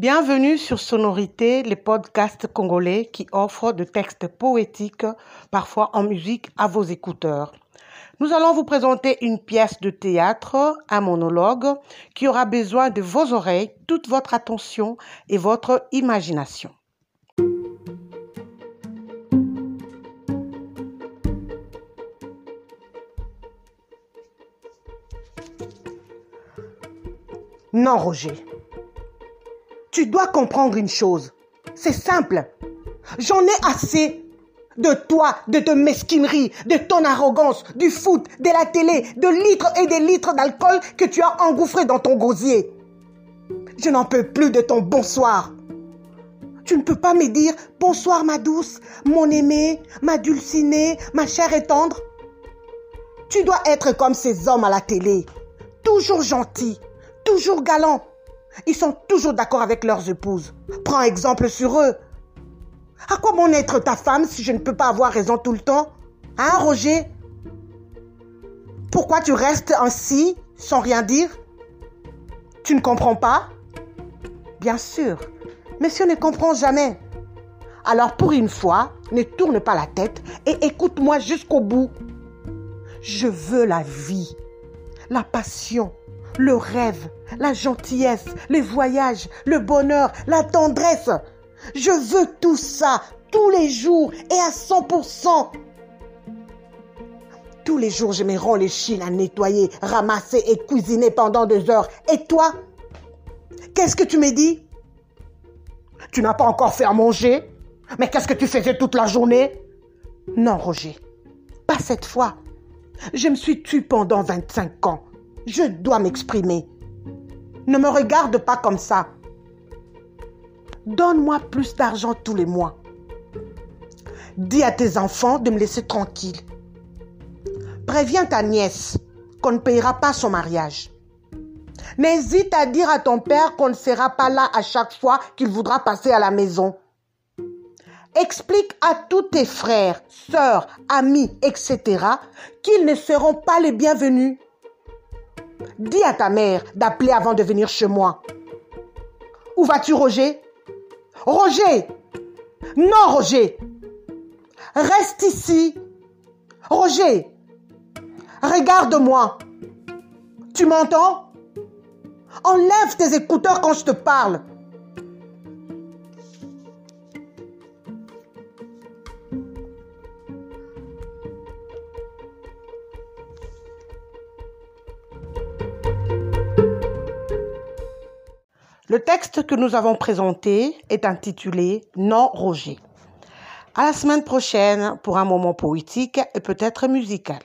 Bienvenue sur Sonorité, les podcasts congolais qui offrent de textes poétiques, parfois en musique, à vos écouteurs. Nous allons vous présenter une pièce de théâtre, un monologue, qui aura besoin de vos oreilles, toute votre attention et votre imagination. Non, Roger. Tu dois comprendre une chose. C'est simple. J'en ai assez de toi, de ta mesquinerie, de ton arrogance, du foot, de la télé, de litres et des litres d'alcool que tu as engouffré dans ton gosier. Je n'en peux plus de ton bonsoir. Tu ne peux pas me dire bonsoir ma douce, mon aimé, ma dulcinée, ma chère et tendre. Tu dois être comme ces hommes à la télé, toujours gentils, toujours galants. Ils sont toujours d'accord avec leurs épouses. Prends exemple sur eux. À quoi bon être ta femme si je ne peux pas avoir raison tout le temps? Hein, Roger? Pourquoi tu restes ainsi, sans rien dire? Tu ne comprends pas? Bien sûr, monsieur ne comprend jamais. Alors pour une fois, ne tourne pas la tête et écoute-moi jusqu'au bout. Je veux la vie, la passion, le rêve, la gentillesse, les voyages, le bonheur, la tendresse. Je veux tout ça tous les jours et à 100%. Tous les jours, je me rends les chines à nettoyer, ramasser et cuisiner pendant deux heures. Et toi? Qu'est-ce que tu me dis Tu n'as pas encore fait à manger? Mais qu'est-ce que tu faisais toute la journée? Non, Roger, pas cette fois. Je me suis tue pendant 25 ans. Je dois m'exprimer. Ne me regarde pas comme ça. Donne-moi plus d'argent tous les mois. Dis à tes enfants de me laisser tranquille. Préviens ta nièce qu'on ne payera pas son mariage. N'hésite à dire à ton père qu'on ne sera pas là à chaque fois qu'il voudra passer à la maison. Explique à tous tes frères, sœurs, amis, etc. qu'ils ne seront pas les bienvenus. Dis à ta mère d'appeler avant de venir chez moi. Où vas-tu, Roger? Roger Non, Roger Reste ici. Roger Regarde-moi. Tu m'entends? Enlève tes écouteurs quand je te parle. Le texte que nous avons présenté est intitulé Non Roger. À la semaine prochaine pour un moment poétique et peut-être musical.